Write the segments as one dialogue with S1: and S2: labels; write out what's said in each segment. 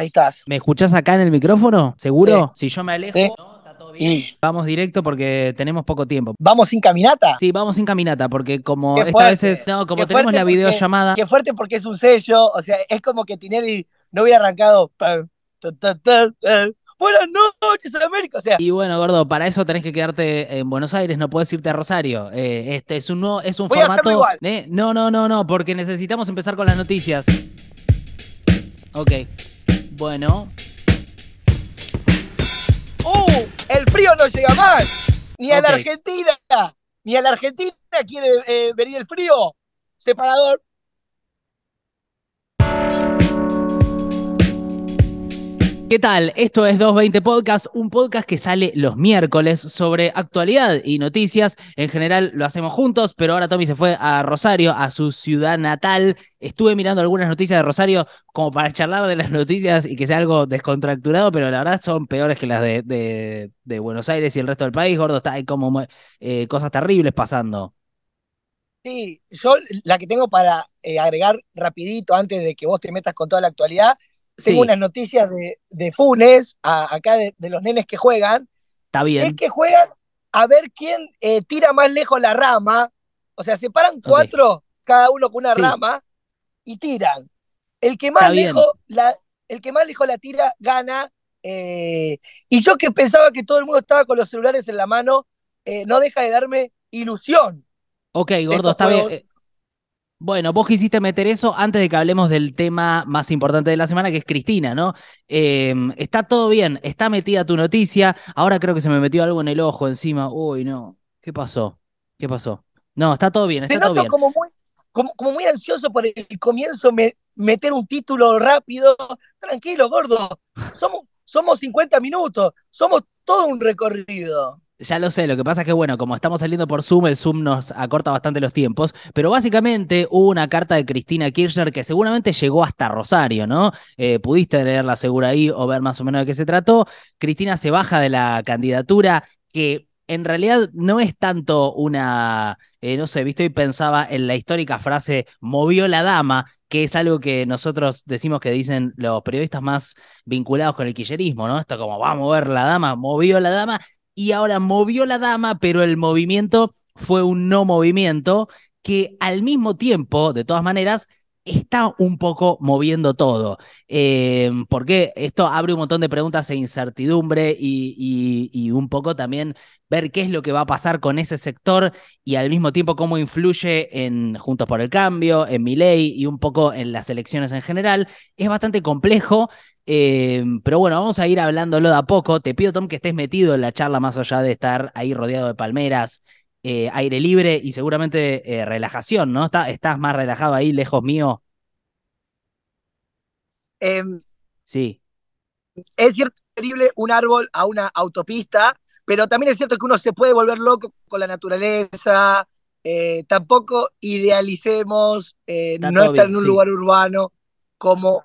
S1: Ahí estás.
S2: ¿Me escuchás acá en el micrófono? ¿Seguro? Si yo me alejo,
S1: Sí.
S2: ¿no? Está todo bien.
S1: Y
S2: Vamos directo porque tenemos poco tiempo.
S1: vamos sin caminata.
S2: Sí, vamos sin caminata, porque como
S1: Qué
S2: esta vez es- no, como
S1: qué
S2: tenemos la
S1: porque-
S2: videollamada,
S1: Qué fuerte porque es un sello. O sea, es como que Tinelli no hubiera arrancado. Buenas noches, América. O sea,
S2: y bueno, gordo, para eso tenés que quedarte en Buenos Aires, no puedes irte a Rosario. Eh, este es un nuevo, es un
S1: Voy a
S2: formato.
S1: igual.
S2: eh, no, no, no, no, porque necesitamos empezar con las noticias. Ok. Bueno,
S1: ¡uh! El frío no llega más. Ni a la. Argentina. Ni a la Argentina quiere eh, venir el frío. Separador.
S2: ¿Qué tal? Esto es 220 Podcast, un podcast que sale los miércoles sobre actualidad y noticias. En general lo hacemos juntos, pero ahora Tommy se fue a Rosario, a su ciudad natal. Estuve mirando algunas noticias de Rosario como para charlar de las noticias y que sea algo descontracturado, pero la verdad son peores que las de, Buenos Aires y el resto del país. Gordo, está, hay como eh, cosas terribles pasando.
S1: Sí, yo la que tengo para eh, agregar rapidito antes de que vos te metas con toda la actualidad,
S2: Sí,
S1: tengo unas noticias de, de Funes, a- acá de, de los nenes que juegan,
S2: está
S1: es
S2: bien.
S1: que juegan a ver quién eh, tira más lejos la rama, o sea, se paran cuatro, cada uno con una
S2: Sí.
S1: rama, y tiran. El que más
S2: Está bien.
S1: lejos la, el que más lejos la tira gana. eh, y yo que pensaba que todo el mundo estaba con los celulares en la mano, eh, no deja de darme ilusión.
S2: Ok, gordo, está bien.
S1: juegos.
S2: Bueno, vos quisiste meter eso antes de que hablemos del tema más importante de la semana, que es Cristina, ¿no? Eh, está todo bien, está metida tu noticia. Ahora creo que se me metió algo en el ojo encima. Uy, no. ¿Qué pasó? ¿Qué pasó? No, está todo bien,
S1: Te
S2: está todo
S1: noto
S2: bien.
S1: como muy, como, como muy ansioso por el comienzo, me- meter un título rápido. Tranquilo, gordo. Somos, somos 50 minutos, somos todo un recorrido.
S2: Ya lo sé, lo que pasa es que, bueno, como estamos saliendo por Zoom, el Zoom nos acorta bastante los tiempos, pero básicamente hubo una carta de Cristina Kirchner que seguramente llegó hasta Rosario, ¿no? Eh, pudiste leerla seguro ahí o ver más o menos de qué se trató. Cristina se baja de la candidatura que en realidad no es tanto una, eh, no sé, viste, y pensaba en la histórica frase movió la dama, que es algo que nosotros decimos que dicen los periodistas más vinculados con el quillerismo, ¿no? Esto como va a mover la dama, movió la dama, y ahora movió la dama, pero el movimiento fue un no movimiento que al mismo tiempo, de todas maneras, está un poco moviendo todo. Eh, porque esto abre un montón de preguntas e incertidumbre y, un poco también ver qué es lo que va a pasar con ese sector y al mismo tiempo cómo influye en Juntos por el Cambio, en Milei y un poco en las elecciones en general. Es bastante complejo. Eh, pero bueno, vamos a ir hablándolo de a poco. Te pido, Tom, que estés metido en la charla más allá de estar ahí rodeado de palmeras, eh, aire libre y seguramente eh, relajación, ¿no? Está- ¿Estás más relajado ahí, lejos mío?
S1: Eh,
S2: Sí.
S1: es cierto, es terrible un árbol a una autopista, pero también es cierto que uno se puede volver loco con la naturaleza. eh, tampoco idealicemos
S2: Está
S1: no estar
S2: bien,
S1: en un
S2: sí.
S1: lugar urbano como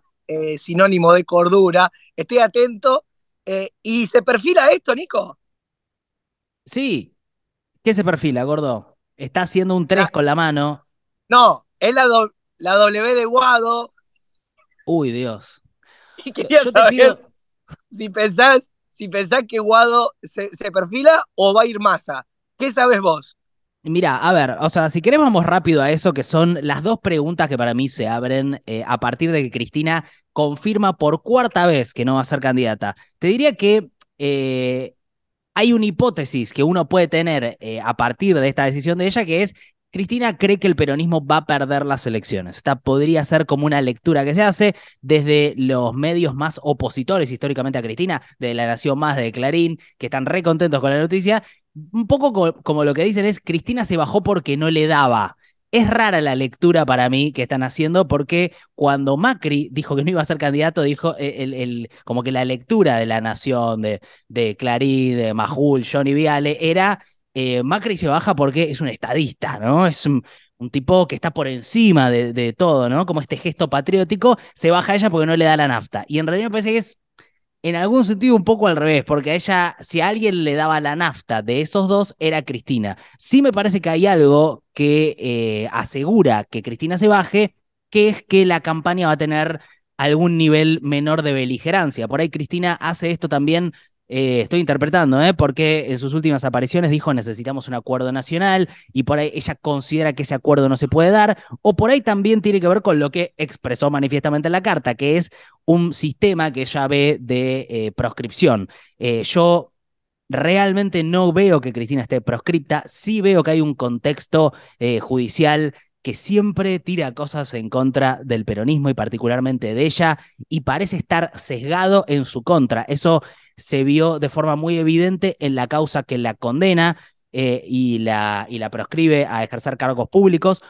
S1: sinónimo de cordura. Estoy atento. y se perfila esto, Nico.
S2: Sí. ¿Qué se perfila, gordo? Está haciendo un 3
S1: La-
S2: con la mano.
S1: No, es la, do- la W de Guado.
S2: Uy, Dios.
S1: Y quería
S2: Yo te
S1: saber
S2: pido.
S1: si pensás, si pensás que Guado se, se perfila o va a ir Massa. ¿Qué sabes vos?
S2: Mira, a ver, o sea, si querés vamos rápido a eso, que son las dos preguntas que para mí se abren eh, a partir de que Cristina confirma por cuarta vez que no va a ser candidata. Te diría que eh, hay una hipótesis que uno puede tener eh, a partir de esta decisión de ella, que es, Cristina cree que el peronismo va a perder las elecciones. Esta podría ser como una lectura que se hace desde los medios más opositores históricamente a Cristina, de La Nación Más, de Clarín, que están re contentos con la noticia. Un poco co- como lo que dicen es, Cristina se bajó porque no le daba. Es rara la lectura para mí que están haciendo porque cuando Macri dijo que no iba a ser candidato, dijo eh, como que la lectura de La Nación, de, de Clarín, de Majul, Johnny Viale, era eh, Macri se baja porque es un estadista, ¿no? Es un, tipo que está por encima de, de todo, ¿no? Como este gesto patriótico, se baja ella porque no le da la nafta. Y en realidad me parece que es en algún sentido un poco al revés, porque a ella, si a alguien le daba la nafta de esos dos, era Cristina. Sí me parece que hay algo que eh, asegura que Cristina se baje, que es que la campaña va a tener algún nivel menor de beligerancia. Por ahí Cristina hace esto también eh, estoy interpretando, ¿eh? porque en sus últimas apariciones dijo necesitamos un acuerdo nacional y por ahí ella considera que ese acuerdo no se puede dar, o por ahí también tiene que ver con lo que expresó manifiestamente en la carta, que es un sistema que ella ve de eh, proscripción. Eh, yo realmente no veo que Cristina esté proscripta, sí veo que hay un contexto judicial que siempre tira cosas en contra del peronismo y particularmente de ella, y parece estar sesgado en su contra. Eso se vio de forma muy evidente en la causa que la condena eh, y, la, y la proscribe a ejercer cargos públicos,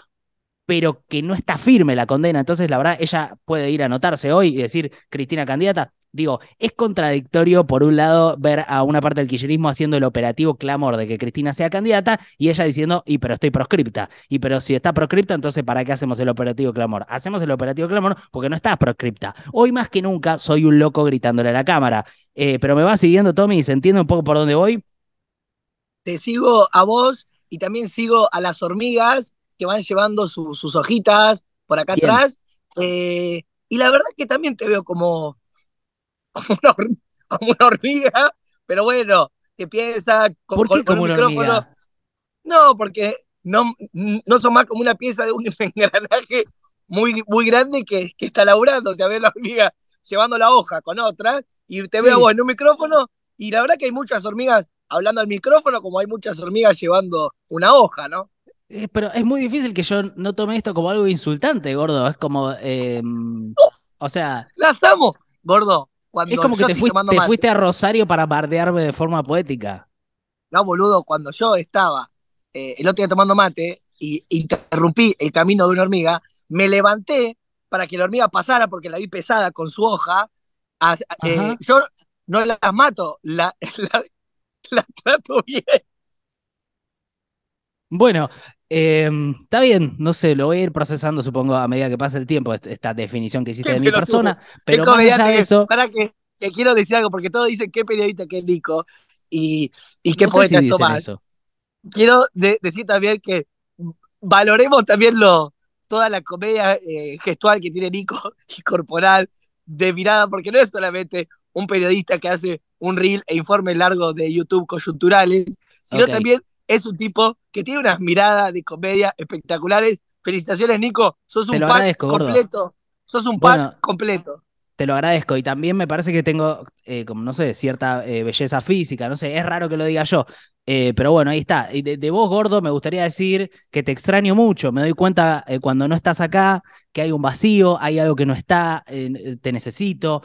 S2: pero que no está firme la condena. Entonces, la verdad, ella puede ir a anotarse hoy y decir, Cristina candidata. Digo, es contradictorio, por un lado, ver a una parte del kirchnerismo haciendo el operativo clamor de que Cristina sea candidata y ella diciendo, y pero estoy proscripta. Y pero si está proscripta, entonces ¿para qué hacemos el operativo clamor? Hacemos el operativo clamor porque no estás proscripta. Hoy más que nunca soy un loco gritándole a la cámara. Eh, pero me va siguiendo, Tommy, ¿se entiende un poco por dónde voy?
S1: Te sigo a vos y también sigo a las hormigas que van llevando sus hojitas por acá atrás. Eh, y la verdad que también te veo como, una, hormiga, pero bueno, que piensa
S2: con, ¿Por como un micrófono.
S1: No, porque no, no son más como una pieza de un engranaje muy, muy grande que, que está laburando. O sea, ves la hormiga llevando la hoja con otra y te veo vos en un micrófono y la verdad que hay muchas hormigas hablando al micrófono como hay muchas hormigas llevando una hoja, ¿no?
S2: Eh, pero es muy difícil que yo no tome esto como algo insultante, gordo. Es como, em, o sea...
S1: Las amo, gordo. Cuando
S2: es como que te, fuiste, a Rosario para bardearme de forma poética.
S1: No, boludo, cuando yo estaba eh, el otro día tomando mate y interrumpí el camino de una hormiga, me levanté para que la hormiga pasara porque la vi pesada con su hoja eh, yo no las mato, la, la, trato bien.
S2: Bueno, em, está bien, no sé, lo voy a ir procesando, supongo, a medida que pase el tiempo, esta definición que hiciste de mi persona. Pero más allá de eso.
S1: Para que, quiero decir algo, porque todos dicen qué periodista que es Nico y, y qué poeta es Tomás. Quiero decir también que valoremos también lo, toda la comedia eh, gestual que tiene Nico y corporal de mirada, porque no es solamente un periodista que hace un reel e informe largo de YouTube coyunturales, sino también es un tipo que tiene unas miradas de comedia espectaculares. Felicitaciones, Nico. Sos un pack completo. Sos un pack completo.
S2: Te lo agradezco y también me parece que tengo, eh, como no sé, cierta eh, belleza física, no sé, es raro que lo diga yo, eh, pero bueno, ahí está. Y de, vos, gordo, me gustaría decir que te extraño mucho, me doy cuenta cuando no estás acá, que hay un vacío, hay algo que no está, te necesito,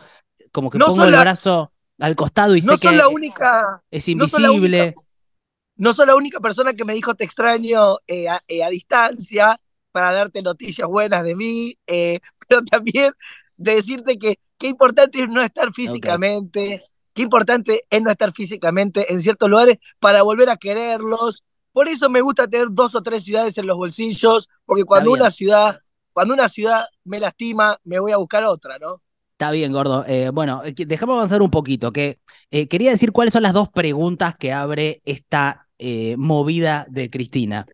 S2: como que pongo el brazo al costado y sé que
S1: la única,
S2: es invisible.
S1: No soy, la única persona que me dijo te extraño a, a, distancia para darte noticias buenas de mí, pero también de decirte que qué importante es no estar físicamente, qué importante es no estar físicamente en ciertos lugares para volver a quererlos. Por eso me gusta tener dos o tres ciudades en los bolsillos, porque cuando una ciudad, cuando una ciudad me lastima, me voy a buscar otra, ¿no?
S2: Está bien, gordo. Eh, bueno, eh, dejamos avanzar un poquito, que eh, quería decir cuáles son las dos preguntas que abre esta movida de Cristina.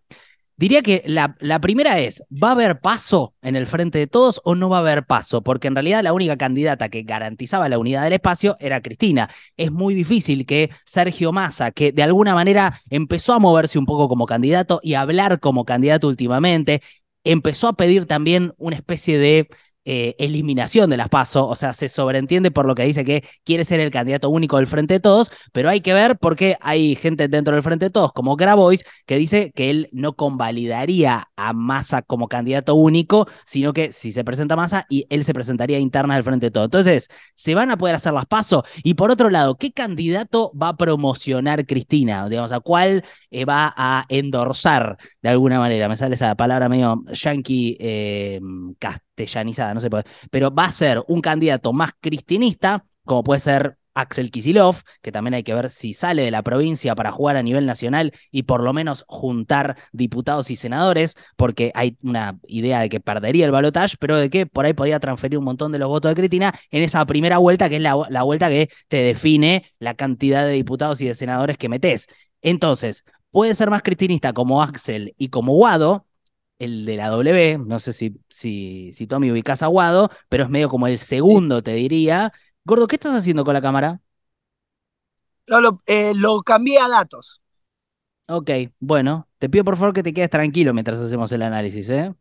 S2: Diría que la, la, primera es, ¿va a haber paso en el frente de todos o no va a haber paso? Porque en realidad la única candidata que garantizaba la unidad del espacio era Cristina. Es muy difícil que Sergio Massa, que de alguna manera empezó a moverse un poco como candidato y a hablar como candidato últimamente, empezó a pedir también una especie de eh, eliminación de las PASO, o sea, se sobreentiende por lo que dice que quiere ser el candidato único del Frente de Todos, pero hay que ver porque hay gente dentro del Frente de Todos, como Grabois, que dice que él no convalidaría a Massa como candidato único, sino que si se presenta Massa, y él se presentaría interna del Frente de Todos. Entonces, ¿se van a poder hacer las PASO? Y por otro lado, ¿qué candidato va a promocionar Cristina? Digamos, ¿a cuál eh, va a endorsar de alguna manera? Me sale esa palabra medio yankee eh, castellanizada, no se puede, pero va a ser un candidato más cristinista, como puede ser Axel Kisilov, que también hay que ver si sale de la provincia para jugar a nivel nacional y por lo menos juntar diputados y senadores, porque hay una idea de que perdería el balotaje, pero de que por ahí podía transferir un montón de los votos de Cristina en esa primera vuelta, que es la, la vuelta que te define la cantidad de diputados y de senadores que metes. Entonces, puede ser más cristinista como Axel y como Guado, el de la W, no sé si, si, si Tommy ubicás a Guado, pero es medio como el segundo, te diría. Gordo, ¿qué estás haciendo con la cámara?
S1: No, lo, eh, lo cambié a datos.
S2: Ok, bueno, te pido por favor que te quedes tranquilo mientras hacemos el análisis, ¿eh?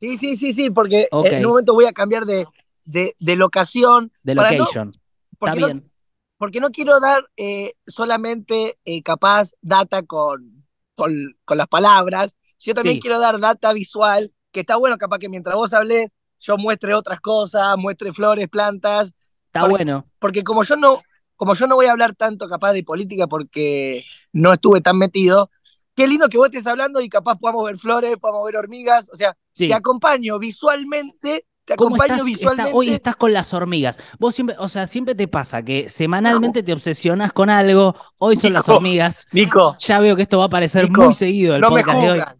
S1: Sí, sí, sí, sí, porque en un momento voy a cambiar de, de, de locación.
S2: De location. Está bien.
S1: porque no quiero dar eh, solamente eh, capaz data con, con, con, las palabras, yo también quiero dar data visual, que está bueno capaz que mientras vos hablés, yo muestre otras cosas, muestre flores, plantas.
S2: Está bueno.
S1: Porque como yo no, como yo no voy a hablar tanto capaz de política porque no estuve tan metido, qué lindo que vos estés hablando y capaz podamos ver flores, podamos ver hormigas, o sea, te acompaño visualmente te acompaño visualmente.
S2: hoy estás con las hormigas. Vos siempre, o sea, siempre te pasa que semanalmente te obsesionas con algo. Hoy son las hormigas.
S1: Nico.
S2: Ya veo que esto va a aparecer muy seguido el
S1: no
S2: podcast
S1: me
S2: juzgan,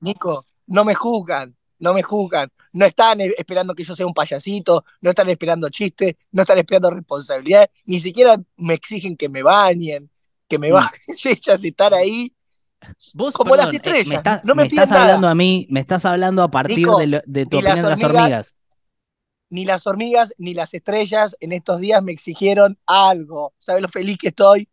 S1: Nico, no me juzgan. No me juzgan. No están esperando que yo sea un payasito. No están esperando chistes. No están esperando responsabilidad. Ni siquiera me exigen que me bañen. Que me mm. bañen. Ellas estar ahí
S2: Vos, como las eh, estrellas. me, no me, estás hablando a mí, me estás hablando a partir de, tu opinión de las hormigas.
S1: Ni las hormigas ni las estrellas en estos días me exigieron algo. ¿Sabes lo feliz que estoy?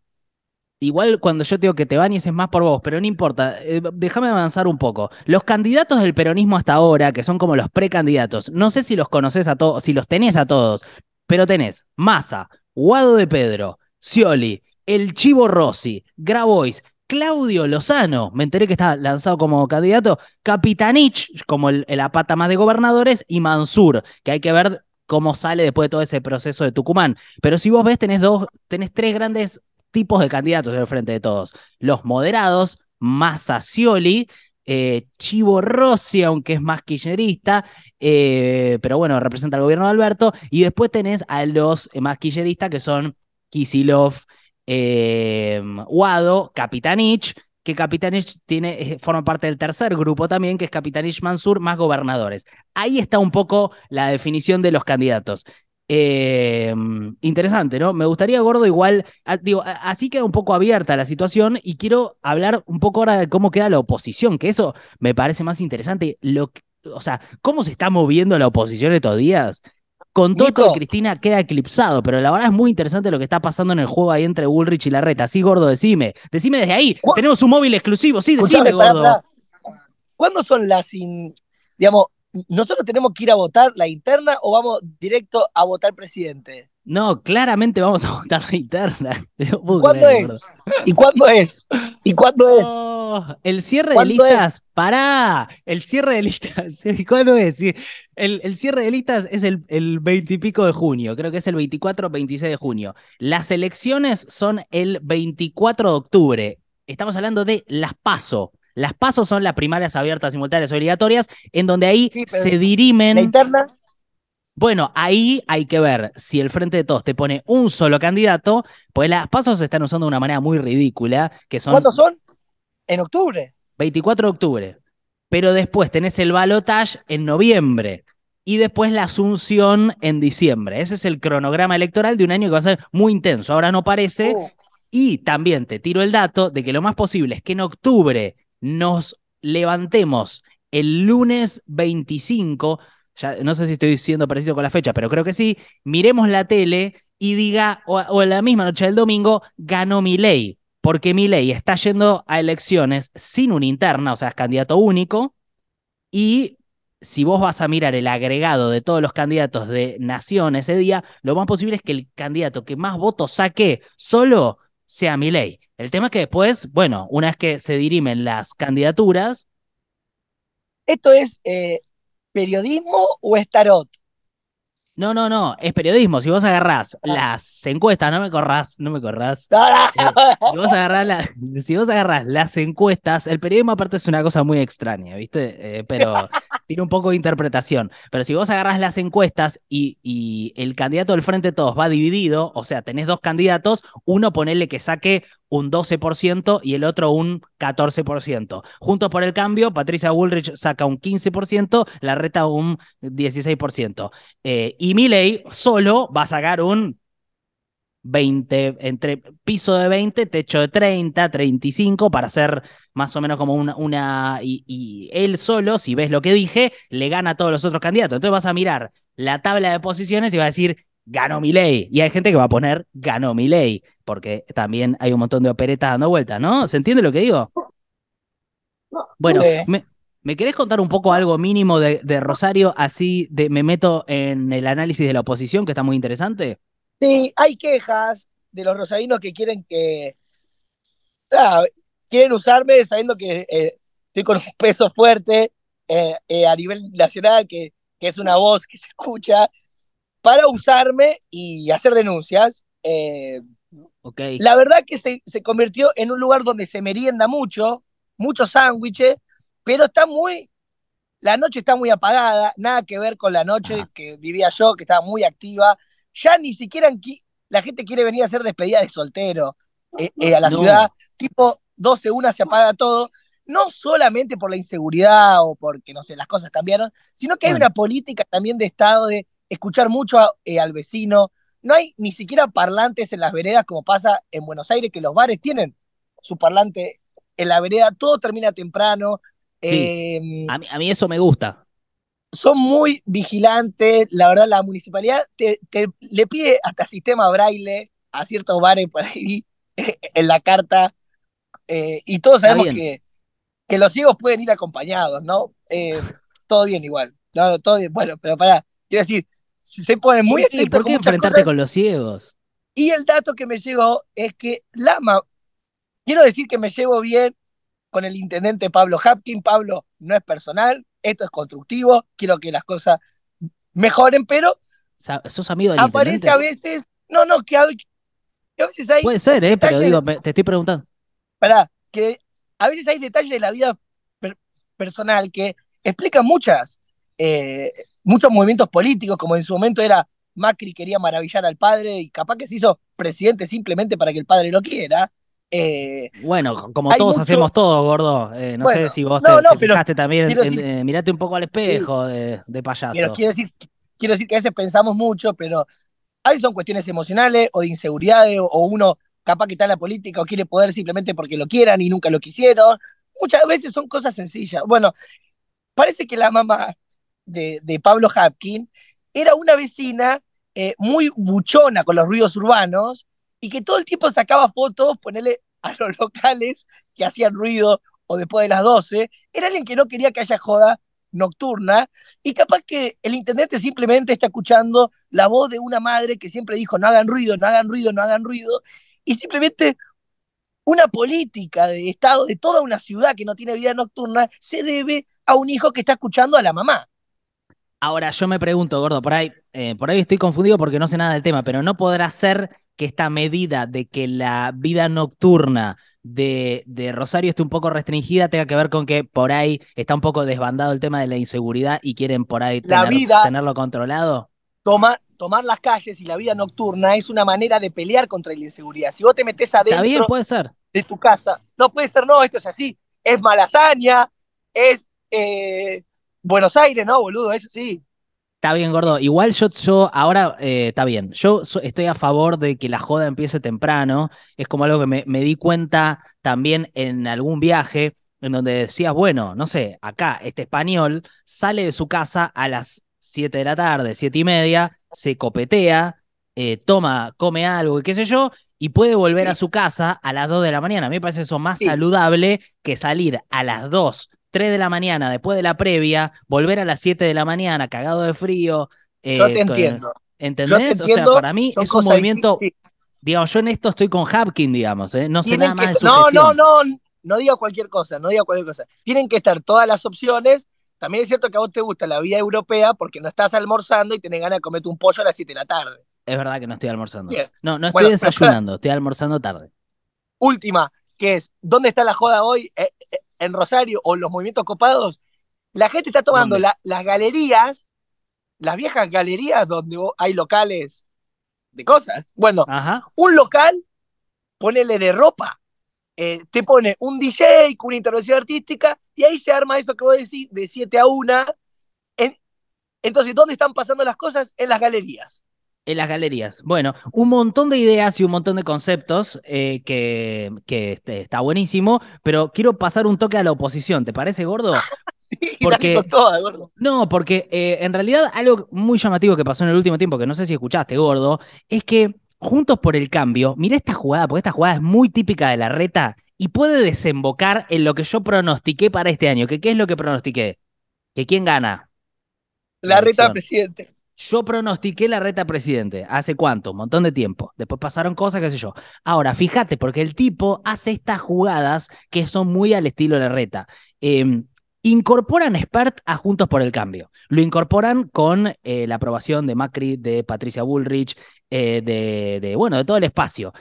S2: Igual cuando yo te digo que te bañes es más por vos, pero no importa. Eh, déjame avanzar un poco. Los candidatos del peronismo hasta ahora, que son como los precandidatos, no sé si los conoces a todos, si los tenés a todos, pero tenés Massa, Guado de Pedro, Scioli, El Chivo Rossi, Grabois, Claudio Lozano, me enteré que está lanzado como candidato, Capitanich, como el, la pata más de gobernadores, y Mansur, que hay que ver cómo sale después de todo ese proceso de Tucumán. Pero si vos ves, tenés dos, tenés tres grandes tipos de candidatos el frente de todos. Los moderados, Massacioli, eh, Chivo Rossi, aunque es más kirchnerista, eh, pero bueno, representa al gobierno de Alberto, y después tenés a los más kirchneristas que son Kisilov, eh, Wado, Capitanich, que Capitanich tiene, eh, forma parte del tercer grupo también, que es Capitanich Mansur, más gobernadores. Ahí está un poco la definición de los candidatos. Eh, interesante, ¿no? Me gustaría, Gordo, igual, digo, así queda un poco abierta la situación y quiero hablar un poco ahora de cómo queda la oposición, que eso me parece más interesante. Lo, o sea, cómo se está moviendo la oposición estos días. Con todo Cristina queda eclipsado, pero la verdad es muy interesante lo que está pasando en el juego ahí entre Bullrich y Larreta. Sí, gordo, decime. Decime desde ahí. Tenemos un móvil exclusivo. Sí, decime, gordo.
S1: ¿Cuándo son las, digamos, nosotros tenemos que ir a votar la interna o vamos directo a votar presidente?
S2: No, claramente vamos a votar la interna.
S1: ¿Cuándo es? ¿Y cuándo es? ¿Y cuándo es?
S2: Oh, el cierre de listas, pará. El cierre de listas, ¿cuándo es? El, el cierre de listas es el, el 20 y pico de junio, creo que es el 24 o 26 de junio. Las elecciones son el 24 de octubre. Estamos hablando de las PASO. Las PASO son las primarias abiertas, simultáneas, obligatorias, en donde ahí se dirimen.
S1: ¿La interna?
S2: Bueno, ahí hay que ver si el Frente de Todos te pone un solo candidato, pues las pasos se están usando de una manera muy ridícula. Que son,
S1: ¿Cuándo son? En octubre.
S2: 24 de octubre. Pero después tenés el balotage en noviembre y después la asunción en diciembre. Ese es el cronograma electoral de un año que va a ser muy intenso. Ahora no parece. Oh. Y también te tiro el dato de que lo más posible es que en octubre nos levantemos el lunes 25 no sé si estoy siendo preciso con la fecha, pero creo que sí, miremos la tele y diga, o, en la misma noche del domingo, ganó mi ley, porque mi ley está yendo a elecciones sin una interna, o sea, es candidato único, y si vos vas a mirar el agregado de todos los candidatos de Nación ese día, lo más posible es que el candidato que más votos saque solo sea mi ley. El tema es que después, bueno, una vez que se dirimen las candidaturas.
S1: Esto es eh, periodismo o es tarot?
S2: No, no, no, es periodismo. Si vos agarrás ah. las encuestas, no me corras, no me corras. Eh, si, vos agarrás si vos agarrás las encuestas, el periodismo aparte es una cosa muy extraña, ¿viste? Eh, pero tiene un poco de interpretación. Pero si vos agarrás las encuestas y, y, el candidato del Frente Todos va dividido, o sea, tenés dos candidatos, uno ponele que saque un 12% y el otro un 14%. Juntos por el cambio, Patricia Woolrich saca un 15%, la reta un 16%. Eh, y Milley solo va a sacar un 20, entre piso de 20, techo de 30, 35, para hacer más o menos como una, una y, él solo, si ves lo que dije, le gana a todos los otros candidatos. Entonces vas a mirar la tabla de posiciones y va a decir, ganó mi ley. Y hay gente que va a poner, ganó mi ley, porque también hay un montón de operetas dando vueltas, ¿no? ¿Se entiende lo que digo? Bueno, me, ¿me, querés contar un poco algo mínimo de, de Rosario? Así de, me meto en el análisis de la oposición, que está muy interesante.
S1: Sí, hay quejas de los rosarinos que quieren que. Ah, quieren usarme sabiendo que eh, estoy con un peso fuerte eh, eh, a nivel nacional, que, que, es una voz que se escucha, para usarme y hacer denuncias.
S2: okay.
S1: La verdad que se, se, convirtió en un lugar donde se merienda mucho, muchos sándwiches, pero está muy. La noche está muy apagada, nada que ver con la noche que vivía yo, que estaba muy activa ya ni siquiera la gente quiere venir a hacer despedida de soltero eh, eh, a la ciudad, tipo 12, una se apaga todo, no solamente por la inseguridad o porque, no sé, las cosas cambiaron, sino que hay una política también de Estado de escuchar mucho eh, al vecino. No hay ni siquiera parlantes en las veredas como pasa en Buenos Aires, que los bares tienen su parlante en la vereda, todo termina temprano.
S2: Em, a, a mí eso me gusta
S1: son muy vigilantes, la verdad la municipalidad te, le pide hasta sistema braille a ciertos bares por ahí en la carta eh, y todos sabemos que, que los ciegos pueden ir acompañados, ¿no? Eh, todo bien igual, no, todo bien, bueno, pero para, quiero decir, se pone muy
S2: estrictos. ¿Por qué enfrentarte con los ciegos?
S1: Y el dato que me llegó es que Lama, quiero decir que me llevo bien con el intendente Pablo Hapkin, Pablo no es personal, esto es constructivo, quiero que las cosas mejoren, pero
S2: ¿Sos amigo del
S1: aparece a veces, no, no, que a, veces hay...
S2: Puede ser, ¿eh? pero digo, te estoy preguntando.
S1: Pará, que a veces hay detalles de la vida personal que explican muchas, eh, muchos movimientos políticos, como en su momento era Macri quería maravillar al padre y capaz que se hizo presidente simplemente para que el padre lo quiera. Eh,
S2: bueno, como todos hacemos todo, gordo. Eh, no sé si vos te, fijaste también. Eh, mirate un poco al espejo de, payaso.
S1: quiero, decir, quiero decir que a veces pensamos mucho, pero a veces son cuestiones emocionales o de inseguridad o, uno capaz que está en la política o quiere poder simplemente porque lo quieran y nunca lo quisieron. Muchas veces son cosas sencillas. Bueno, parece que la mamá de, de Pablo Hapkin era una vecina muy buchona con los ruidos urbanos y que todo el tiempo sacaba fotos, ponerle a los locales que hacían ruido o después de las 12, era alguien que no quería que haya joda nocturna y capaz que el intendente simplemente está escuchando la voz de una madre que siempre dijo no hagan ruido, no hagan ruido, no hagan ruido y simplemente una política de Estado de toda una ciudad que no tiene vida nocturna se debe a un hijo que está escuchando a la mamá.
S2: Ahora yo me pregunto, gordo, por ahí, eh, por ahí estoy confundido porque no sé nada del tema, pero no podrá ser que esta medida de que la vida nocturna de, de, Rosario esté un poco restringida tenga que ver con que por ahí está un poco desbandado el tema de la inseguridad y quieren por ahí tenerlo controlado?
S1: Tomar, tomar las calles y la vida nocturna es una manera de pelear contra la inseguridad. Si vos te metes adentro
S2: puede ser.
S1: de tu casa, no puede ser, no, esto es así, es malasaña, es eh, Buenos Aires, no, boludo, eso sí.
S2: Está bien, gordo. Igual yo, yo ahora, eh, está bien. Yo estoy a favor de que la joda empiece temprano. Es como algo que me, me, di cuenta también en algún viaje, en donde decías, bueno, no sé, acá este español sale de su casa a las 7 de la tarde, 7 y media, se copetea, eh, toma, come algo y qué sé yo, y puede volver a su casa a las 2 de la mañana. A mí me parece eso más saludable que salir a las 2 3 de la mañana, después de la previa, volver a las 7 de la mañana, cagado de frío.
S1: Eh, yo te entiendo.
S2: ¿Entendés? o sea, para mí es un movimiento. Digamos, yo en esto estoy con Hapkin, digamos, ¿eh? no sé nada más de su
S1: No, no, no, no diga cualquier cosa, no diga cualquier cosa. Tienen que estar todas las opciones. También es cierto que a vos te gusta la vida europea porque no estás almorzando y tenés ganas de comerte un pollo a las 7 de la tarde.
S2: Es verdad que no estoy almorzando. No, no estoy desayunando, estoy almorzando tarde.
S1: Última, que es, ¿dónde está la joda hoy? Eh, eh, en Rosario o los movimientos copados, la gente está tomando las galerías, las viejas galerías donde hay locales de cosas. Bueno, un local, ponele de ropa, eh, te pone un DJ con una intervención artística y ahí se arma eso que vos decís de 7 a 1. entonces, ¿dónde están pasando las cosas? En las galerías.
S2: En las galerías. Bueno, un montón de ideas y un montón de conceptos eh, que, que este, está buenísimo, pero quiero pasar un toque a la oposición. ¿Te parece, gordo?
S1: sí, porque, toda, gordo.
S2: No, porque eh, en realidad algo muy llamativo que pasó en el último tiempo, que no sé si escuchaste, gordo, es que Juntos por el Cambio, mira esta jugada, porque esta jugada es muy típica de la reta y puede desembocar en lo que yo pronostiqué para este año. ¿Qué es lo que pronostiqué? ¿Que quién gana?
S1: La, reta presidente.
S2: Yo pronostiqué la reta presidente. ¿Hace cuánto? Un montón de tiempo. Después pasaron cosas, qué sé yo. Ahora, fíjate, porque el tipo hace estas jugadas que son muy al estilo de la reta. Em, incorporan Spert a Juntos por el Cambio. Lo incorporan con eh, la aprobación de Macri, de Patricia Bullrich, eh, de, bueno, de todo el espacio.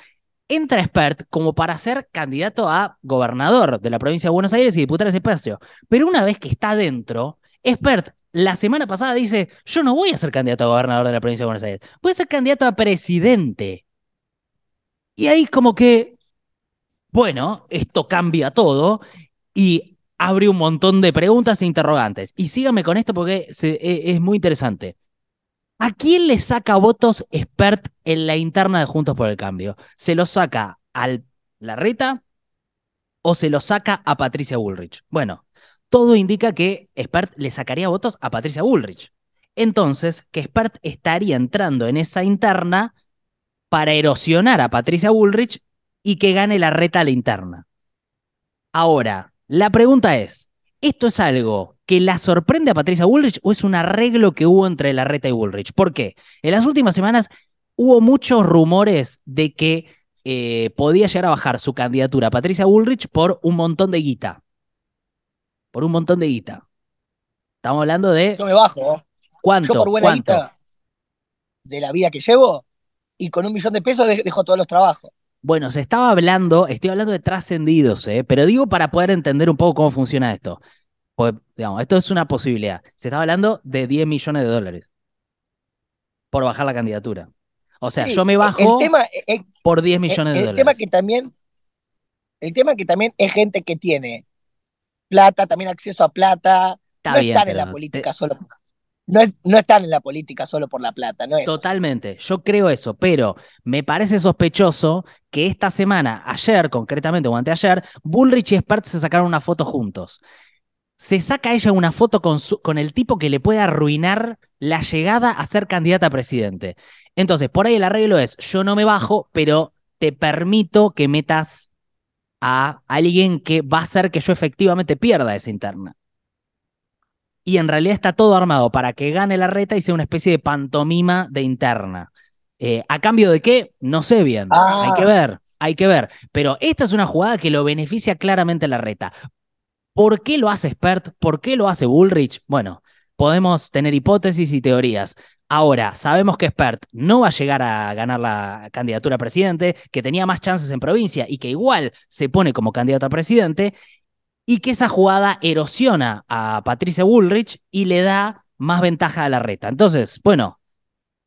S2: Entra Spert como para ser candidato a gobernador de la provincia de Buenos Aires y disputar ese espacio. Pero una vez que está dentro, Spert la semana pasada dice, yo no voy a ser candidato a gobernador de la provincia de Buenos Aires, voy a ser candidato a presidente. Y ahí como que, bueno, esto cambia todo y abre un montón de preguntas e interrogantes. Y síganme con esto porque e, es muy interesante. ¿A quién le saca votos expert en la interna de Juntos por el Cambio? ¿Se lo saca a Larreta o se lo saca a Patricia Bullrich? Bueno, todo indica que Spert le sacaría votos a Patricia Bullrich. Entonces, que Spert estaría entrando en esa interna para erosionar a Patricia Bullrich y que gane la reta a la interna. Ahora, la pregunta es, ¿esto es algo que la sorprende a Patricia Bullrich o es un arreglo que hubo entre la reta y Bullrich? ¿Por qué? En las últimas semanas hubo muchos rumores de que eh, podía llegar a bajar su candidatura a Patricia Bullrich por un montón de guita por un montón de guita. Estamos hablando de.
S1: Yo me bajo.
S2: ¿Cuánto?
S1: Yo por buena guita de la vida que llevo y con un millón de pesos dejo todos los trabajos.
S2: Bueno, se estaba hablando, estoy hablando de trascendidos, ¿eh? pero digo para poder entender un poco cómo funciona esto. Pues, digamos, esto es una posibilidad. Se estaba hablando de 10 millones de dólares por bajar la candidatura. O sea, yo me bajo por 10 millones de dólares.
S1: Tema que también, el tema que también es gente que tiene plata, también acceso a plata. no están en la política solo. No, no, están en la política solo por la plata, no es.
S2: Totalmente, yo creo eso, pero me parece sospechoso que esta semana, ayer concretamente o anteayer, Bullrich y Spert se sacaron una foto juntos. Se saca ella una foto con, con el tipo que le puede arruinar la llegada a ser candidata a presidente. Entonces, por ahí el arreglo es, yo no me bajo, pero te permito que metas a alguien que va a hacer que yo efectivamente pierda esa interna. Y en realidad está todo armado para que gane la reta y sea una especie de pantomima de interna. Eh, ¿A cambio de qué? No sé bien. Hay que ah. ver, hay que ver. Pero esta es una jugada que lo beneficia claramente a la reta. ¿Por qué lo hace Spert? ¿Por qué lo hace Bullrich? Bueno, podemos tener hipótesis y teorías. Ahora, sabemos que Spert no va a llegar a ganar la candidatura a presidente, que tenía más chances en provincia y que igual se pone como candidato a presidente, y que esa jugada erosiona a Patricia Bullrich y le da más ventaja a la reta. Entonces, bueno,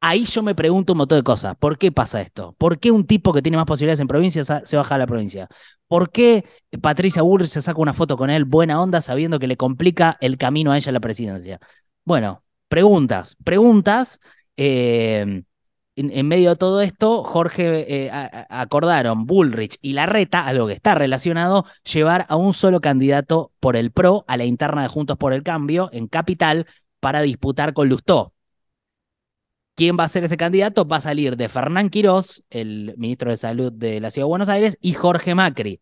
S2: ahí yo me pregunto un montón de cosas. ¿Por qué pasa esto? ¿Por qué un tipo que tiene más posibilidades en provincia se baja a la provincia? ¿Por qué Patricia Bullrich se saca una foto con él buena onda sabiendo que le complica el camino a ella a la presidencia? Bueno, preguntas, preguntas. Eh, en, medio de todo esto, Jorge eh, acordaron Bullrich y Larreta, algo que está relacionado, llevar a un solo candidato por el PRO a la interna de Juntos por el Cambio en Capital para disputar con Lustó. ¿Quién va a ser ese candidato? Va a salir de Fernán Quirós, el ministro de Salud de la Ciudad de Buenos Aires, y Jorge Macri,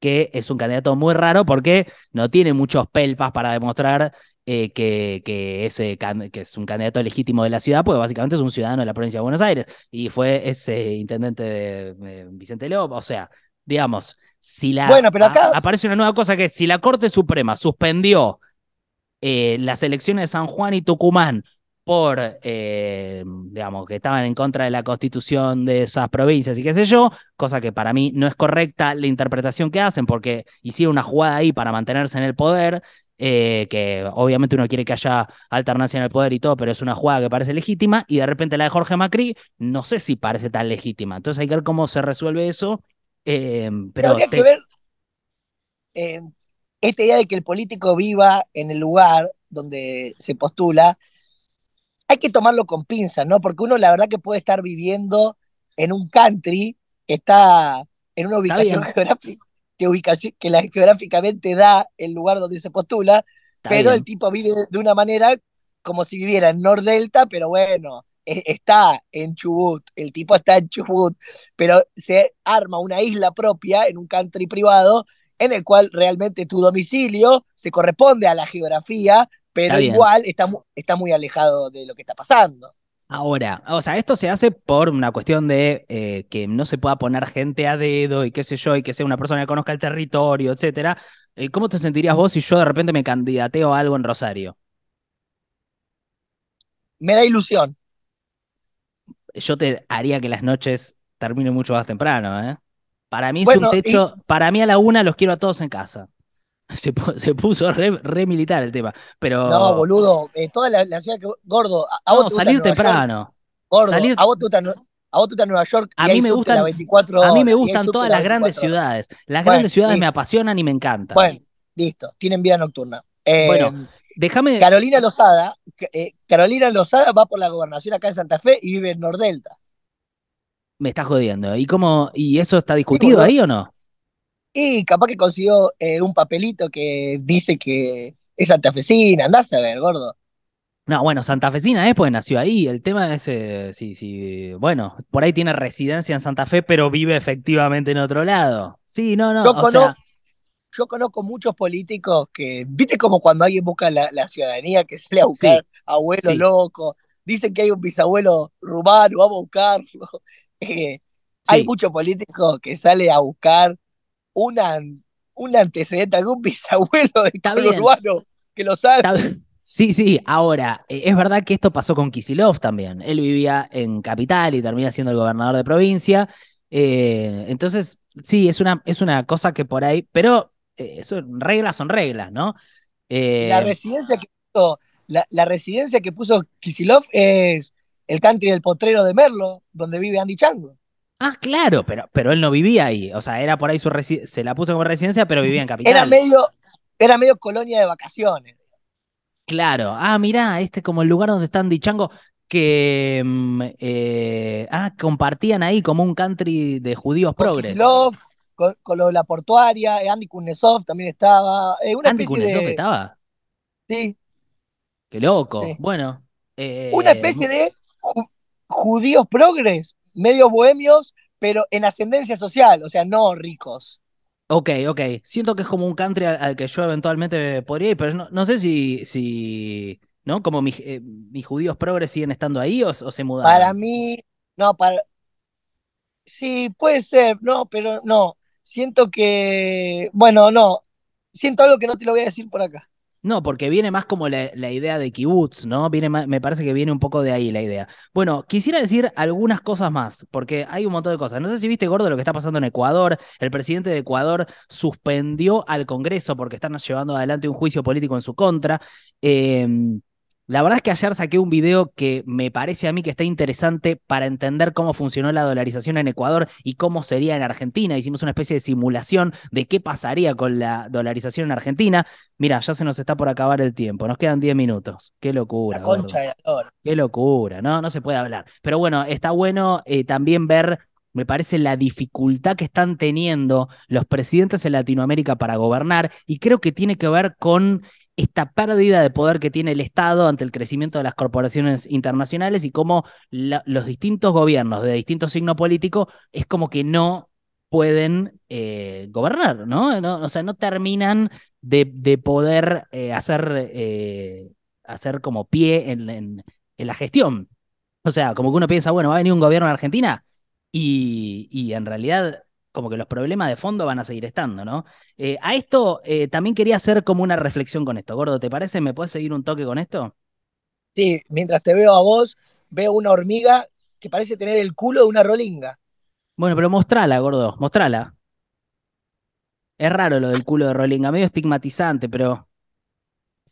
S2: que es un candidato muy raro porque no tiene muchos pelpas para demostrar eh, que, que, ese, que es un candidato legítimo de la ciudad, pues básicamente es un ciudadano de la provincia de Buenos Aires y fue ese intendente de, Vicente León. O sea, digamos, si la
S1: bueno, pero acá...
S2: aparece una nueva cosa que es, si la Corte Suprema suspendió eh, las elecciones de San Juan y Tucumán por, eh, digamos, que estaban en contra de la constitución de esas provincias y qué sé yo, cosa que para mí no es correcta la interpretación que hacen porque hicieron una jugada ahí para mantenerse en el poder eh, que obviamente uno quiere que haya alternancia en el poder y todo, pero es una jugada que parece legítima, y de repente la de Jorge Macri, no sé si parece tan legítima. Entonces hay que ver cómo se resuelve eso. Eh, pero
S1: Habría que ver eh, esta idea de que el político viva en el lugar donde se postula, hay que tomarlo con pinzas, ¿no? Porque uno la verdad que puede estar viviendo en un country que está en una ubicación geográfica que, ubicación, que la, geográficamente da el lugar donde se postula, pero el tipo vive de una manera como si viviera en Nordelta, pero bueno, e, está en Chubut, el tipo está en Chubut, pero se arma una isla propia en un country privado en el cual realmente tu domicilio se corresponde a la geografía, pero igual está, está muy alejado de lo que está pasando.
S2: Ahora, o sea, esto se hace por una cuestión de eh, que no se pueda poner gente a dedo y qué sé yo, y que sea una persona que conozca el territorio, etcétera. Eh, ¿Cómo te sentirías vos si yo de repente me candidateo a algo en Rosario?
S1: Me da ilusión.
S2: Yo te haría que las noches terminen mucho más temprano, ¿eh? Para mí es un techo, para mí a la una los quiero a todos en casa. Se, puso re, militar el tema. Pero...
S1: No, boludo, eh, toda la, ciudad que. Gordo, a,
S2: vos salir temprano.
S1: Gordo, a vos te gusta, a vos Nueva York.
S2: A mí me gustan, a mí me gustan todas las grandes ciudades. Las grandes ciudades me apasionan y me encantan.
S1: Bueno, listo, tienen vida nocturna. bueno,
S2: em, déjame.
S1: Carolina Lozada, eh, Carolina Lozada va por la gobernación acá en Santa Fe y vive en Nordelta.
S2: Me está jodiendo. ¿Y cómo? ¿Y eso está discutido ahí o no?
S1: Y capaz que consiguió eh, un papelito que dice que es santafesina. Andás a ver, gordo.
S2: No, bueno, santafesina es porque nació ahí. El tema es, eh, sí, sí, bueno, por ahí tiene residencia en Santa Fe, pero vive efectivamente en otro lado. Sí, no, no.
S1: Yo, conozco, yo conozco muchos políticos que, viste como cuando alguien busca la, ciudadanía, que sale a buscar abuelo loco, dicen que hay un bisabuelo rumano, vamos a buscarlo. Eh, hay muchos políticos que sale a buscar una, un antecedente, algún bisabuelo de tal urbano que lo sabe.
S2: Sí, sí, ahora, eh, es verdad que esto pasó con Kisilov también. Él vivía en capital y termina siendo el gobernador de provincia. Eh, entonces, sí, es una, es una cosa que por ahí, pero reglas son reglas, ¿no?
S1: la residencia que puso, la, la, residencia que puso Kisilov es el country del potrero de Merlo, donde vive Andy Chango.
S2: Ah, claro, pero, pero él no vivía ahí. O sea, era por ahí su se la puso como residencia, pero vivía en Capital.
S1: Era medio, era medio colonia de vacaciones.
S2: Claro. Ah, mirá, este como el lugar donde está Andy Chango, que mm, eh, ah, compartían ahí como un country de judíos progres.
S1: Con, con, la portuaria, eh, Andy Kunesov también estaba.
S2: Eh, ¿Andy Kunesov estaba?
S1: Sí.
S2: Qué loco. Bueno.
S1: una especie de judíos progres, medio bohemios, pero en ascendencia social, o sea, no ricos.
S2: Ok, ok. Siento que es como un country al, que yo eventualmente podría ir, pero no, sé si, si, ¿no? Como mis, eh, mis judíos progres siguen estando ahí o, se mudaron.
S1: Para mí, no, para... Sí, puede ser, no, pero no. Siento que, bueno, no. Siento algo que no te lo voy a decir por acá.
S2: No, porque viene más como la, idea de kibbutz, ¿no? Viene me parece que viene un poco de ahí la idea. Bueno, quisiera decir algunas cosas más, porque hay un montón de cosas. No sé si viste, Gordo, lo que está pasando en Ecuador. El presidente de Ecuador suspendió al Congreso porque están llevando adelante un juicio político en su contra. Eh, la verdad es que ayer saqué un video que me parece a mí que está interesante para entender cómo funcionó la dolarización en Ecuador y cómo sería en Argentina. Hicimos una especie de simulación de qué pasaría con la dolarización en Argentina. Mira, ya se nos está por acabar el tiempo. Nos quedan 10 minutos. Qué locura. Qué locura. No, no se puede hablar. Pero bueno, está bueno eh, también ver me parece la dificultad que están teniendo los presidentes en Latinoamérica para gobernar y creo que tiene que ver con esta pérdida de poder que tiene el Estado ante el crecimiento de las corporaciones internacionales y cómo los distintos gobiernos de distinto signo político es como que no pueden eh, gobernar, ¿no? O sea, no terminan de, poder eh, hacer, eh, hacer como pie en, en, la gestión. O sea, como que uno piensa, bueno, va a venir un gobierno en Argentina y, y en realidad como que los problemas de fondo van a seguir estando, ¿no? Eh, a esto eh, también quería hacer como una reflexión con esto. Gordo, ¿te parece? ¿Me puedes seguir un toque con esto?
S1: Sí, mientras te veo a vos, veo una hormiga que parece tener el culo de una rolinga.
S2: Bueno, pero mostrala, gordo, mostrala. Es raro lo del culo de rolinga, medio estigmatizante, pero.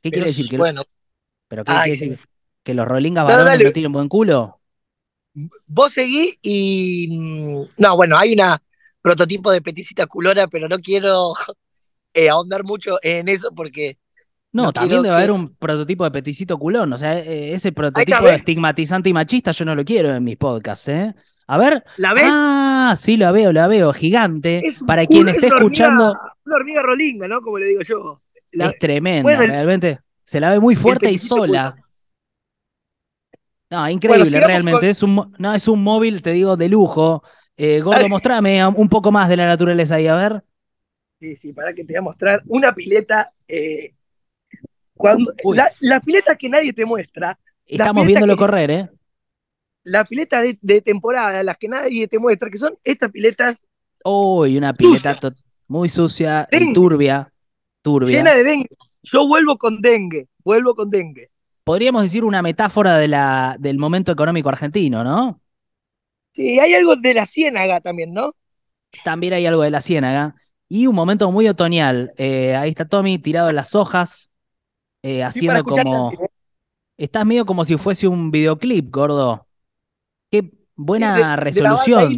S2: ¿Qué quiere decir? Que
S1: bueno.
S2: ¿Pero qué quiere decir? ¿Que los rolingas varones no tienen buen culo?
S1: Vos seguís y. Mm, no, bueno, hay una prototipo de peticita culona, pero no quiero eh, ahondar mucho en eso porque
S2: No, también debe haber un prototipo de peticito culón. O sea, e, ese prototipo estigmatizante y machista yo no lo quiero en mis podcasts, ¿eh? A ver.
S1: ¿La ves?
S2: Ah, sí, la veo, la veo, gigante. Para quien esté escuchando.
S1: una hormiga rolinga, ¿no? Como le digo yo.
S2: es tremenda, realmente. Se la ve muy fuerte y sola. No, increíble, realmente. Es un, no, es un móvil, te digo, de lujo. Eh, Gordo, mostrame un poco más de la naturaleza ahí, a ver.
S1: Sí, sí, para que te voy a mostrar una pileta eh, cuando, la, pileta que nadie te muestra.
S2: Estamos viéndolo correr, ¿eh?
S1: La pileta de, temporada, las que nadie te muestra, que son estas piletas.
S2: Uy, una pileta muy sucia y turbia. Turbia.
S1: Llena de dengue. Yo vuelvo con dengue, vuelvo con dengue.
S2: Podríamos decir una metáfora de la, del momento económico argentino, ¿no?
S1: Sí, hay algo de la ciénaga también, ¿no?
S2: También hay algo de la ciénaga. Y un momento muy otoñal. Eh, ahí está Tommy tirado en las hojas, eh, haciendo como. ¿eh? Estás medio como si fuese un videoclip, gordo. Qué buena resolución.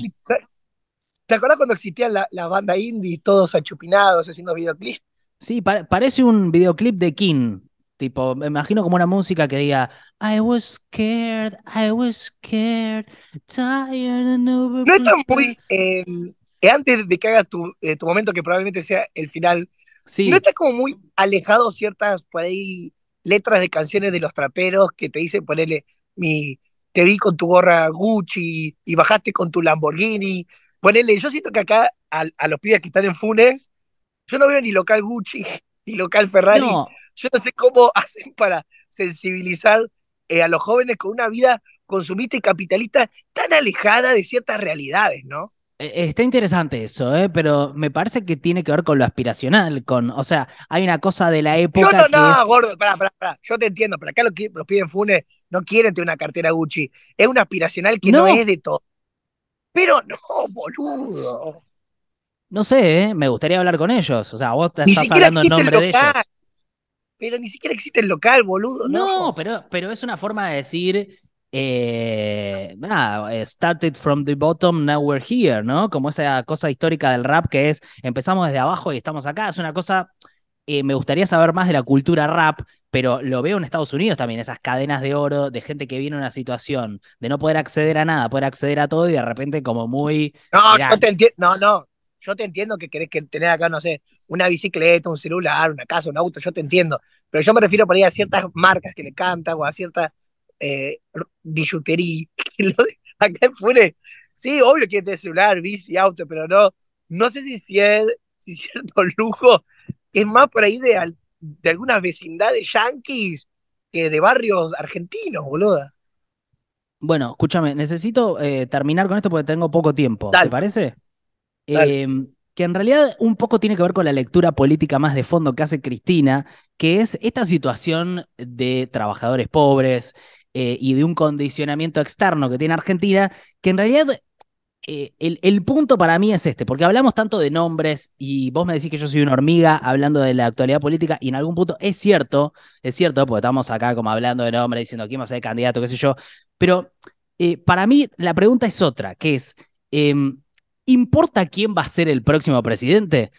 S1: ¿Te acuerdas cuando existían la, la banda indie, todos achupinados haciendo videoclips?
S2: Sí, parece un videoclip de King. Tipo, me imagino como una música que diga I was scared, I was scared, tired and
S1: over. No está muy. Eh, antes de que hagas tu, tu momento, que probablemente sea el final, ¿No está como muy alejado ciertas por ahí letras de canciones de los traperos que te dicen ponerle mi te vi con tu gorra Gucci y bajaste con tu Lamborghini? Ponele, yo siento que acá a, los pibes que están en Funes, yo no veo ni local Gucci ni local Ferrari. Yo no sé cómo hacen para sensibilizar eh, a los jóvenes con una vida consumista y capitalista tan alejada de ciertas realidades, ¿no?
S2: E, está interesante eso, ¿eh? pero me parece que tiene que ver con lo aspiracional, con, o sea, hay una cosa de la época.
S1: Yo no, no, gordo, pará, pará, pará, yo te entiendo, pero acá los, los piden Funes no quieren tener una cartera Gucci, es una aspiracional que no, es de todo. Pero no, boludo.
S2: No sé, ¿eh? me gustaría hablar con ellos, o sea, vos te estás hablando en nombre de ellos.
S1: Pero ni siquiera existe el local, boludo. No,
S2: no pero, pero es una forma de decir eh, nada, eh, started from the bottom, now we're here, ¿no? Como esa cosa histórica del rap que es, empezamos desde abajo y estamos acá, es una cosa, eh, me gustaría saber más de la cultura rap, pero lo veo en Estados Unidos también, esas cadenas de oro de gente que viene en una situación de no poder acceder a nada, poder acceder a todo y de repente como muy...
S1: No, yo te entiendo, no, no, yo te entiendo que querés que tener acá, no sé, una bicicleta, un celular, una casa, un auto, yo te entiendo, pero yo me refiero por ahí a ciertas marcas que le cantan o a ciertas eh, billutería. Acá en sí, obvio que es celular, bici, auto, pero no, no sé si, si cierto lujo es más por ahí de, de algunas vecindades yanquis que de barrios argentinos, boluda.
S2: Bueno, escúchame, necesito eh, terminar con esto porque tengo poco tiempo. ¿Te parece? Em, que en realidad un poco tiene que ver con la lectura política más de fondo que hace Cristina, que es esta situación de trabajadores pobres, eh, y de un condicionamiento externo que tiene Argentina, que en realidad eh, el, punto para mí es este, porque hablamos tanto de nombres y vos me decís que yo soy una hormiga hablando de la actualidad política y en algún punto es cierto, es cierto, porque estamos acá como hablando de nombres, diciendo quién va a ser candidato, qué sé yo, pero eh, para mí la pregunta es otra, que es, em, ¿importa quién va a ser el próximo presidente?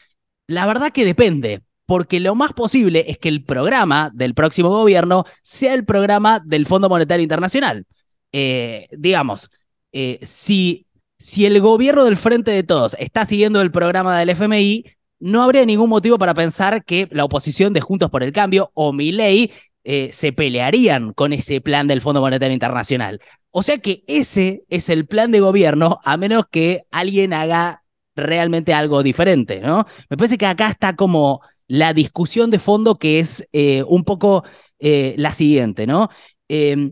S2: La verdad que depende, porque lo más posible es que el programa del próximo gobierno sea el programa del Fondo Monetario Internacional. Eh, digamos, eh, si, si el gobierno del Frente de Todos está siguiendo el programa del FMI, no habría ningún motivo para pensar que la oposición de Juntos por el Cambio o Milei eh, se pelearían con ese plan del Fondo Monetario Internacional. O sea que ese es el plan de gobierno, a menos que alguien haga realmente algo diferente, ¿no? Me parece que acá está como la discusión de fondo que es eh, un poco eh, la siguiente, ¿no? Em,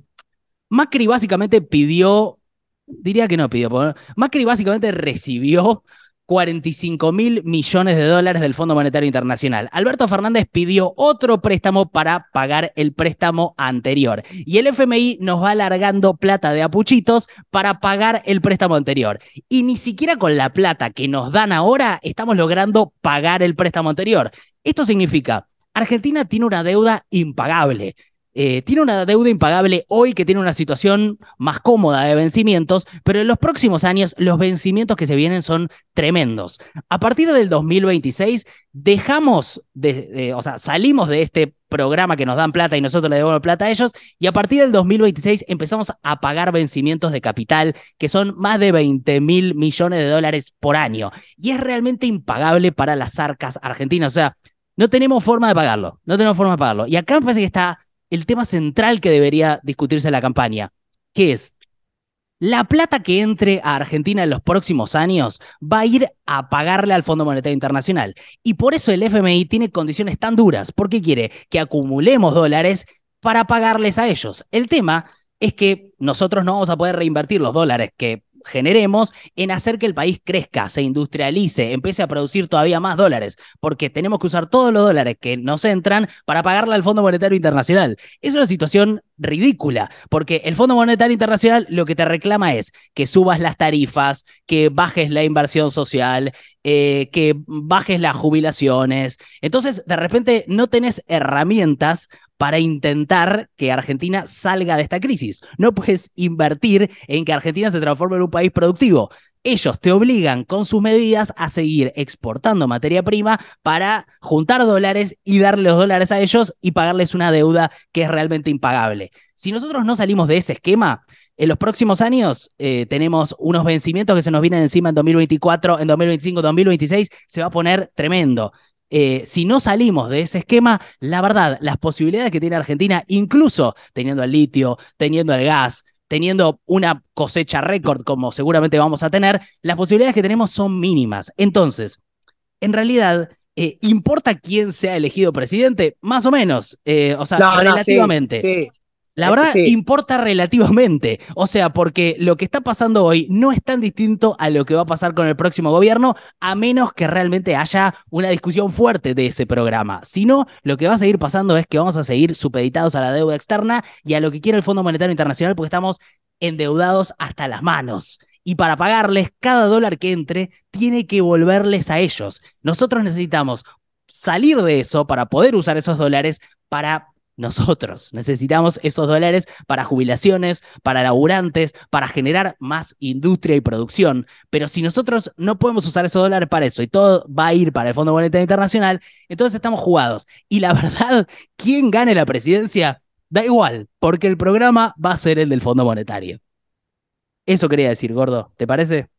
S2: Macri básicamente pidió, diría que no pidió, Macri básicamente recibió 45 mil millones de dólares del Fondo Monetario Internacional. Alberto Fernández pidió otro préstamo para pagar el préstamo anterior. Y el FMI nos va alargando plata de apuchitos para pagar el préstamo anterior. Y ni siquiera con la plata que nos dan ahora estamos logrando pagar el préstamo anterior. Esto significa, Argentina tiene una deuda impagable. Eh, tiene una deuda impagable hoy que tiene una situación más cómoda de vencimientos, pero en los próximos años los vencimientos que se vienen son tremendos. A partir del 2026 dejamos de, o sea, salimos de este programa que nos dan plata y nosotros le debemos plata a ellos, y a partir del 2026 empezamos a pagar vencimientos de capital que son más de 20 mil millones de dólares por año. Y es realmente impagable para las arcas argentinas. O sea, no tenemos forma de pagarlo, no tenemos forma de pagarlo. Y acá me parece que está el tema central que debería discutirse en la campaña, que es la plata que entre a Argentina en los próximos años va a ir a pagarle al Fondo Monetario Internacional. Y por eso el FMI tiene condiciones tan duras, porque quiere que acumulemos dólares para pagarles a ellos. El tema es que nosotros no vamos a poder reinvertir los dólares que generemos en hacer que el país crezca, se industrialice, empiece a producir todavía más dólares, porque tenemos que usar todos los dólares que nos entran para pagarle al Fondo Monetario Internacional. Es una situación ridícula, porque el Fondo Monetario Internacional lo que te reclama es que subas las tarifas, que bajes la inversión social, eh, que bajes las jubilaciones. Entonces, de repente, no tenés herramientas para intentar que Argentina salga de esta crisis. No puedes invertir en que Argentina se transforme en un país productivo. Ellos te obligan con sus medidas a seguir exportando materia prima para juntar dólares y darle los dólares a ellos y pagarles una deuda que es realmente impagable. Si nosotros no salimos de ese esquema, en los próximos años eh, tenemos unos vencimientos que se nos vienen encima en 2024, en 2025, 2026, se va a poner tremendo. Eh, si no salimos de ese esquema, la verdad, las posibilidades que tiene Argentina, incluso teniendo el litio, teniendo el gas, teniendo una cosecha récord como seguramente vamos a tener, las posibilidades que tenemos son mínimas. Entonces, en realidad, eh, ¿importa quién sea elegido presidente? Más o menos, eh, o sea, relativamente. sí. La verdad importa relativamente, o sea, porque lo que está pasando hoy no es tan distinto a lo que va a pasar con el próximo gobierno, a menos que realmente haya una discusión fuerte de ese programa. Si no, lo que va a seguir pasando es que vamos a seguir supeditados a la deuda externa y a lo que quiere el Fondo Monetario Internacional porque estamos endeudados hasta las manos. Y para pagarles, cada dólar que entre tiene que volverles a ellos. Nosotros necesitamos salir de eso para poder usar esos dólares para nosotros necesitamos esos dólares para jubilaciones, para laburantes, para generar más industria y producción. Pero si nosotros no podemos usar esos dólares para eso y todo va a ir para el Fondo Monetario Internacional, entonces estamos jugados. Y la verdad, quien gane la presidencia, da igual, porque el programa va a ser el del Fondo Monetario. Eso quería decir, gordo. ¿Te parece?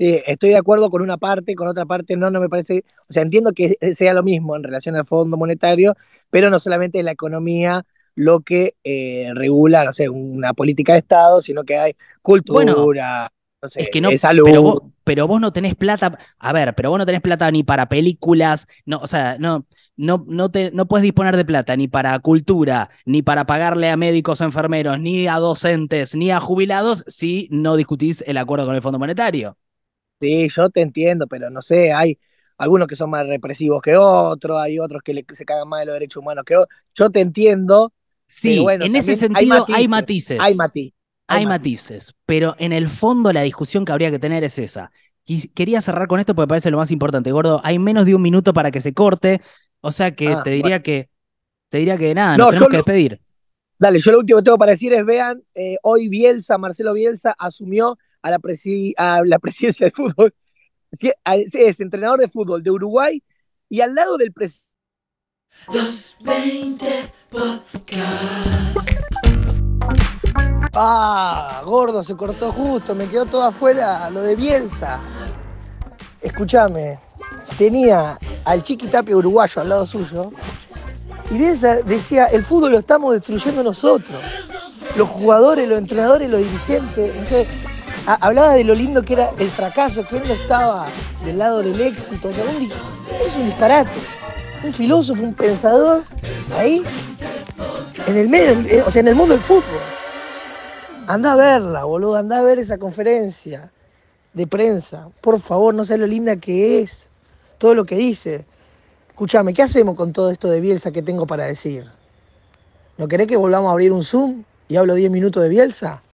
S1: Estoy de acuerdo con una parte, con otra parte no, no me parece, o sea, entiendo que sea lo mismo en relación al Fondo Monetario, pero no solamente es la economía lo que eh, regula, no sé, una política de Estado, sino que hay cultura, no sé, es que no.
S2: Pero vos, pero vos no tenés plata, a ver, pero vos no tenés plata ni para películas, no, o sea, no, no, no, te, no puedes disponer de plata ni para cultura, ni para pagarle a médicos, enfermeros, ni a docentes, ni a jubilados si no discutís el acuerdo con el Fondo Monetario.
S1: Sí, yo te entiendo, pero no sé, hay algunos que son más represivos que otros, hay otros que se cagan más de los derechos humanos que otros. Yo te entiendo.
S2: Sí, en ese sentido hay matices.
S1: Hay matices.
S2: Hay, matices. pero en el fondo la discusión que habría que tener es esa. Quería cerrar con esto porque parece lo más importante, gordo. Hay menos de un minuto para que se corte, o sea que ah, te diría que te diría que nada, no, nos tenemos que despedir.
S1: Dale, yo lo último que tengo para decir es, vean, eh, hoy Bielsa, Marcelo Bielsa, asumió a la, a la presidencia de fútbol. Es entrenador de fútbol de Uruguay y al lado del presidente. Ah, gordo, se cortó justo, me quedó todo afuera lo de Bielsa. Escúchame, tenía al Chiqui Tapia uruguayo al lado suyo y Bielsa decía, el fútbol lo estamos destruyendo nosotros. Los jugadores, los entrenadores, los dirigentes. Entonces, Ah, hablaba de lo lindo que era el fracaso, que él no estaba del lado del éxito. es un disparate. Un filósofo, un pensador, ahí, en el medio, eh, o sea, en el mundo del fútbol. Anda a verla, boludo, anda a ver esa conferencia de prensa. Por favor, no sé lo linda que es, todo lo que dice. Escúchame, ¿qué hacemos con todo esto de Bielsa que tengo para decir? ¿No querés que volvamos a abrir un Zoom y hablo 10 minutos de Bielsa?